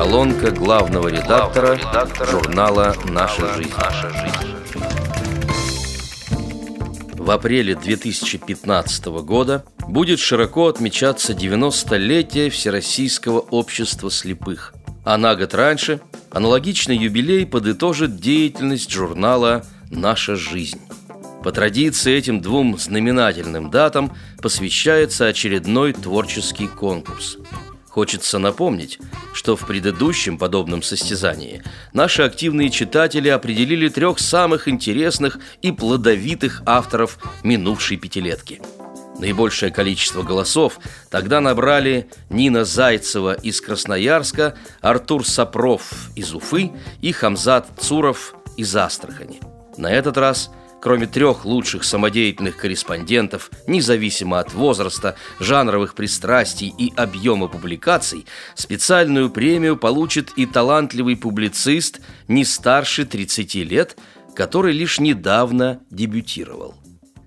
Колонка главного редактора, журнала «Наша жизнь». В апреле 2015 года будет широко отмечаться 90-летие Всероссийского общества слепых. А на год раньше аналогичный юбилей подытожит деятельность журнала «Наша жизнь». По традиции этим двум знаменательным датам посвящается очередной творческий конкурс. Хочется напомнить, что в предыдущем подобном состязании наши активные читатели определили трех самых интересных и плодовитых авторов минувшей пятилетки. Наибольшее количество голосов тогда набрали Нина Зайцева из Красноярска, Артур Сапров из Уфы и Хамзат Цуров из Астрахани. На этот раз – Кроме трех лучших самодеятельных корреспондентов, независимо от возраста, жанровых пристрастий и объема публикаций, специальную премию получит и талантливый публицист не старше 30 лет, который лишь недавно дебютировал.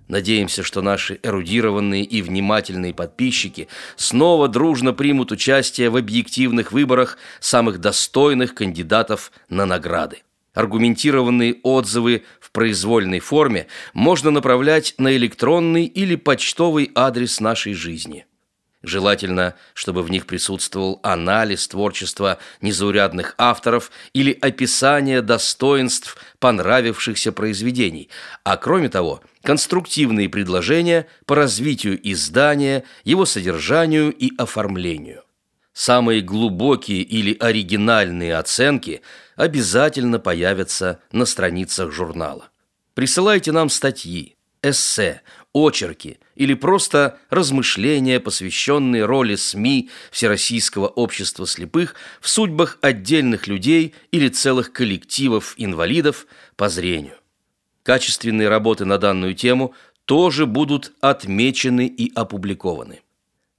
Надеемся, что наши эрудированные и внимательные подписчики снова дружно примут участие в объективных выборах самых достойных кандидатов на награды. Аргументированные отзывы в произвольной форме можно направлять на электронный или почтовый адрес нашей жизни. Желательно, чтобы в них присутствовал анализ творчества незаурядных авторов или описание достоинств понравившихся произведений, а кроме того, конструктивные предложения по развитию издания, его содержанию и оформлению. Самые глубокие или оригинальные оценки обязательно появятся на страницах журнала. Присылайте нам статьи, эссе, очерки или просто размышления, посвященные роли СМИ Всероссийского общества слепых в судьбах отдельных людей или целых коллективов инвалидов по зрению. Качественные работы на данную тему тоже будут отмечены и опубликованы.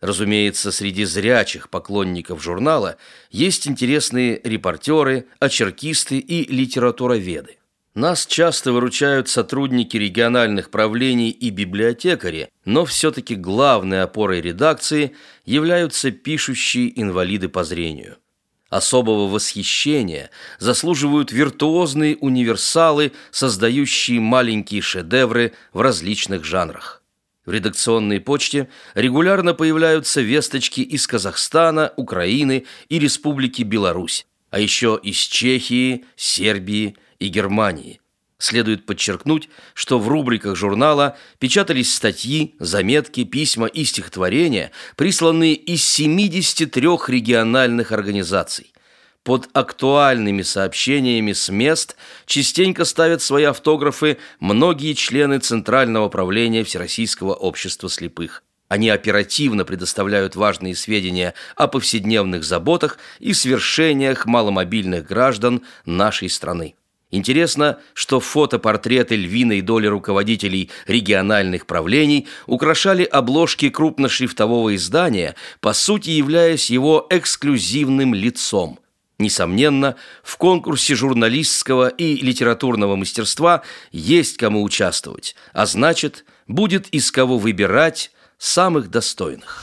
Разумеется, среди зрячих поклонников журнала есть интересные репортеры, очеркисты и литературоведы. Нас часто выручают сотрудники региональных правлений и библиотекари, но все-таки главной опорой редакции являются пишущие инвалиды по зрению. Особого восхищения заслуживают виртуозные универсалы, создающие маленькие шедевры в различных жанрах. В редакционной почте регулярно появляются весточки из Казахстана, Украины и Республики Беларусь, а еще из Чехии, Сербии и Германии. Следует подчеркнуть, что в рубриках журнала печатались статьи, заметки, письма и стихотворения, присланные из 73 региональных организаций. Под актуальными сообщениями с мест частенько ставят свои автографы многие члены Центрального правления Всероссийского общества слепых. Они оперативно предоставляют важные сведения о повседневных заботах и свершениях маломобильных граждан нашей страны. Интересно, что фотопортреты львиной доли руководителей региональных правлений украшали обложки крупношрифтового издания, по сути являясь его эксклюзивным лицом – Несомненно, в конкурсе журналистского и литературного мастерства есть кому участвовать, а значит, будет из кого выбирать самых достойных.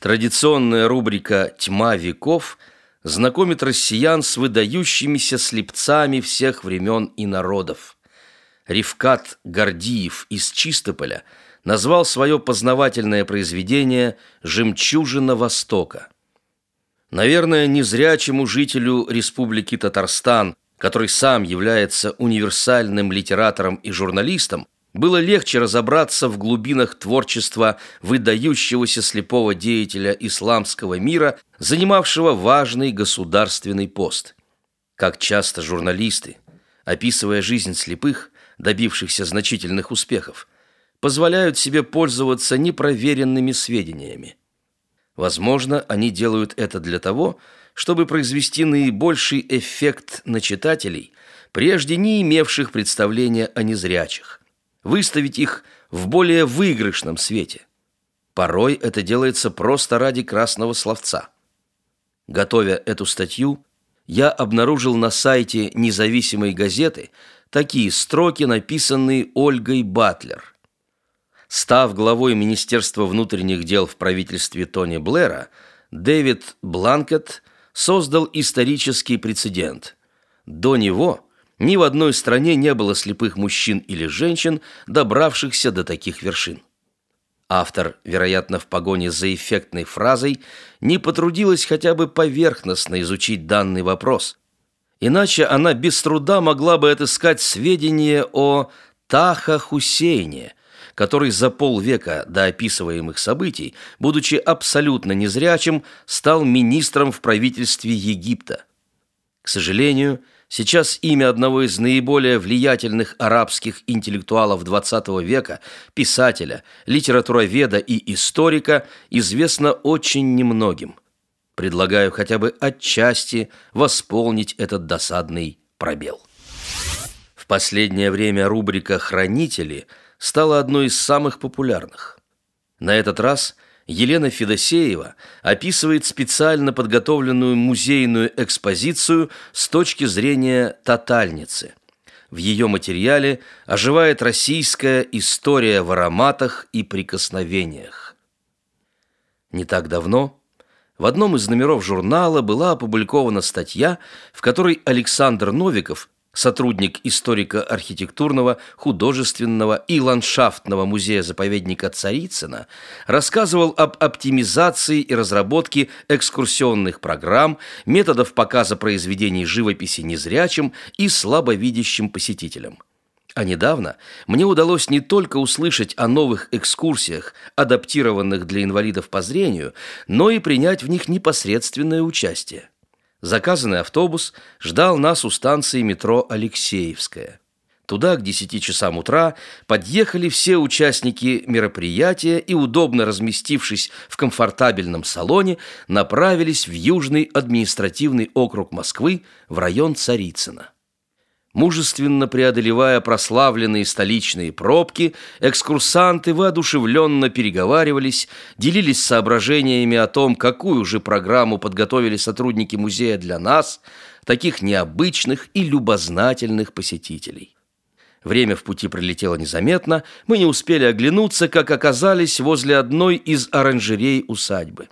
Традиционная рубрика «Тьма веков» знакомит россиян с выдающимися слепцами всех времен и народов. Ревкат Гордиев из Чистополя назвал свое познавательное произведение «Жемчужина Востока». Наверное, незрячему жителю Республики Татарстан, который сам является универсальным литератором и журналистом, было легче разобраться в глубинах творчества выдающегося слепого деятеля исламского мира, занимавшего важный государственный пост. Как часто журналисты, описывая жизнь слепых, добившихся значительных успехов, позволяют себе пользоваться непроверенными сведениями. Возможно, они делают это для того, чтобы произвести наибольший эффект на читателей, прежде не имевших представления о незрячих, выставить их в более выигрышном свете. Порой это делается просто ради красного словца. Готовя эту статью, я обнаружил на сайте независимой газеты такие строки, написанные Ольгой Батлер – Став главой Министерства внутренних дел в правительстве Тони Блэра, Дэвид Бланкет создал исторический прецедент. До него ни в одной стране не было слепых мужчин или женщин, добравшихся до таких вершин. Автор, вероятно, в погоне за эффектной фразой, не потрудилась хотя бы поверхностно изучить данный вопрос. Иначе она без труда могла бы отыскать сведения о Таха Хусейне, который за полвека до описываемых событий, будучи абсолютно незрячим, стал министром в правительстве Египта. К сожалению, Сейчас имя одного из наиболее влиятельных арабских интеллектуалов XX века, писателя, литературоведа и историка, известно очень немногим. Предлагаю хотя бы отчасти восполнить этот досадный пробел. В последнее время рубрика «Хранители» стала одной из самых популярных. На этот раз – Елена Федосеева описывает специально подготовленную музейную экспозицию с точки зрения тотальницы. В ее материале оживает российская история в ароматах и прикосновениях. Не так давно в одном из номеров журнала была опубликована статья, в которой Александр Новиков сотрудник историко-архитектурного, художественного и ландшафтного музея-заповедника Царицына, рассказывал об оптимизации и разработке экскурсионных программ, методов показа произведений живописи незрячим и слабовидящим посетителям. А недавно мне удалось не только услышать о новых экскурсиях, адаптированных для инвалидов по зрению, но и принять в них непосредственное участие. Заказанный автобус ждал нас у станции метро Алексеевская. Туда к 10 часам утра подъехали все участники мероприятия и, удобно разместившись в комфортабельном салоне, направились в Южный административный округ Москвы в район Царицына. Мужественно преодолевая прославленные столичные пробки, экскурсанты воодушевленно переговаривались, делились соображениями о том, какую же программу подготовили сотрудники музея для нас, таких необычных и любознательных посетителей. Время в пути пролетело незаметно, мы не успели оглянуться, как оказались возле одной из оранжерей усадьбы.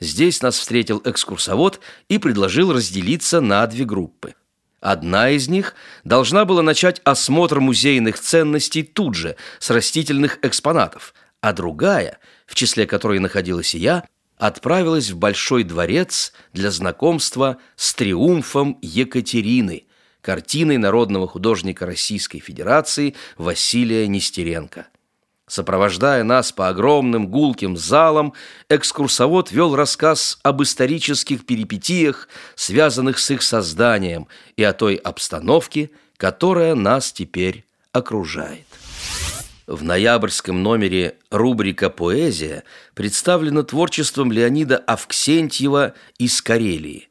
Здесь нас встретил экскурсовод и предложил разделиться на две группы – Одна из них должна была начать осмотр музейных ценностей тут же, с растительных экспонатов, а другая, в числе которой находилась и я, отправилась в Большой дворец для знакомства с триумфом Екатерины, картиной народного художника Российской Федерации Василия Нестеренко. Сопровождая нас по огромным гулким залам, экскурсовод вел рассказ об исторических перипетиях, связанных с их созданием, и о той обстановке, которая нас теперь окружает. В ноябрьском номере рубрика «Поэзия» представлена творчеством Леонида Авксентьева из Карелии.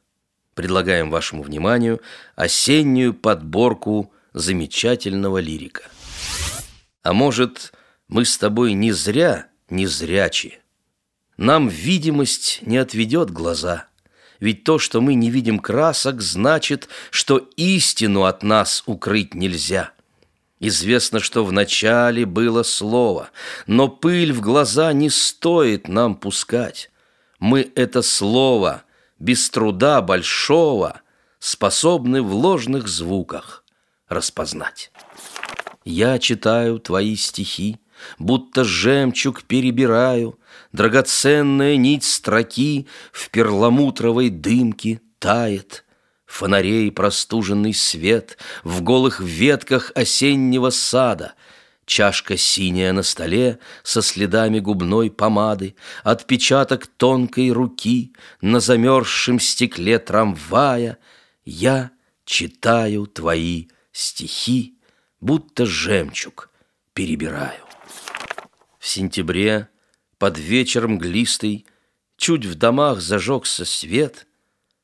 Предлагаем вашему вниманию осеннюю подборку замечательного лирика. А может, мы с тобой не зря не зрячи. Нам видимость не отведет глаза, ведь то, что мы не видим красок, значит, что истину от нас укрыть нельзя. Известно, что в начале было слово, но пыль в глаза не стоит нам пускать. Мы это слово без труда большого способны в ложных звуках распознать. Я читаю твои стихи, Будто жемчуг перебираю, Драгоценная нить строки В перламутровой дымке тает. Фонарей простуженный свет В голых ветках осеннего сада — Чашка синяя на столе со следами губной помады, Отпечаток тонкой руки на замерзшем стекле трамвая. Я читаю твои стихи, будто жемчуг перебираю. В сентябре, под вечер мглистый, Чуть в домах зажегся свет,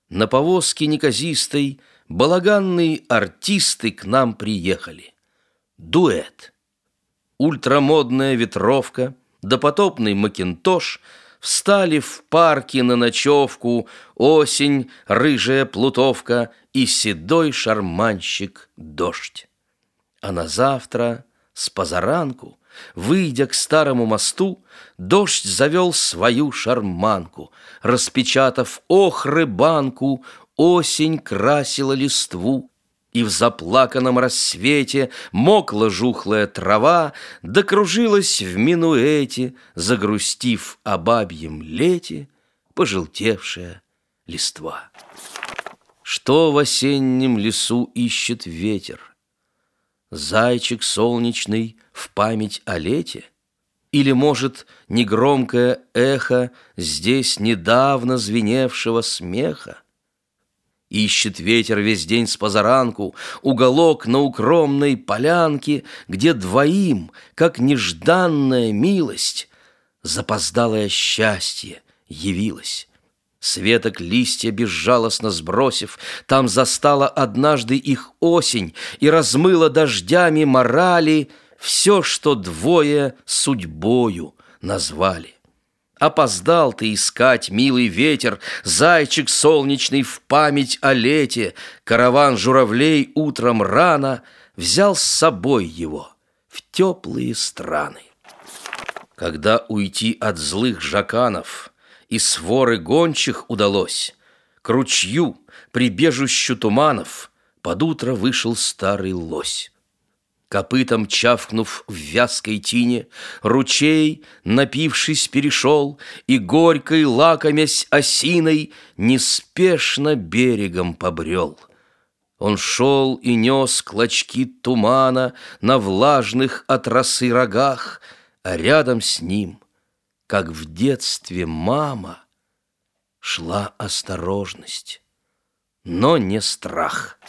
На повозке неказистой Балаганные артисты к нам приехали. Дуэт. Ультрамодная ветровка, Допотопный макинтош Встали в парке на ночевку Осень, рыжая плутовка И седой шарманщик дождь. А на завтра с позаранку — Выйдя к старому мосту, дождь завел свою шарманку. Распечатав охры банку, осень красила листву. И в заплаканном рассвете мокла жухлая трава, Докружилась в минуэте, загрустив о бабьем лете, Пожелтевшая листва. Что в осеннем лесу ищет ветер? Зайчик солнечный в память о лете? Или, может, негромкое эхо Здесь недавно звеневшего смеха? Ищет ветер весь день с позаранку Уголок на укромной полянке, Где двоим, как нежданная милость, Запоздалое счастье явилось. Светок листья безжалостно сбросив, Там застала однажды их осень И размыла дождями морали Все, что двое судьбою назвали. Опоздал ты искать, милый ветер, Зайчик солнечный в память о лете, Караван журавлей утром рано Взял с собой его в теплые страны. Когда уйти от злых жаканов И своры гончих удалось, К ручью, прибежищу туманов, Под утро вышел старый лось. Копытом чавкнув в вязкой тине, Ручей, напившись, перешел, И горькой лакомясь осиной, Неспешно берегом побрел. Он шел и нес клочки тумана На влажных от росы рогах, А рядом с ним, как в детстве мама, Шла осторожность, но не страх.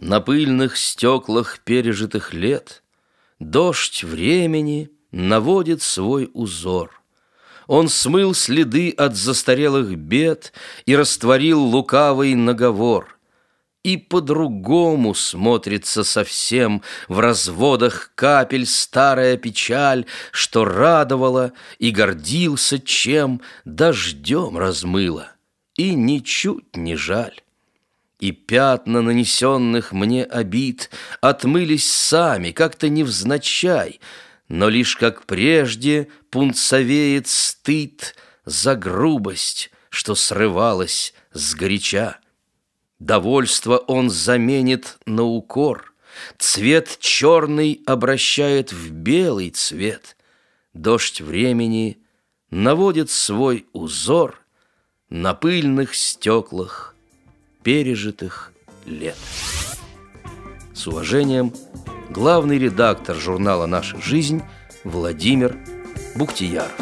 На пыльных стеклах пережитых лет Дождь времени наводит свой узор. Он смыл следы от застарелых бед И растворил лукавый наговор. И по-другому смотрится совсем В разводах капель старая печаль, Что радовала и гордился чем Дождем размыла, и ничуть не жаль. И пятна нанесенных мне обид Отмылись сами, как-то невзначай, Но лишь как прежде пунцовеет стыд За грубость, что срывалась сгоряча. Довольство он заменит на укор, Цвет черный обращает в белый цвет, Дождь времени наводит свой узор На пыльных стеклах пережитых лет. С уважением, главный редактор журнала «Наша жизнь» Владимир Буктияров.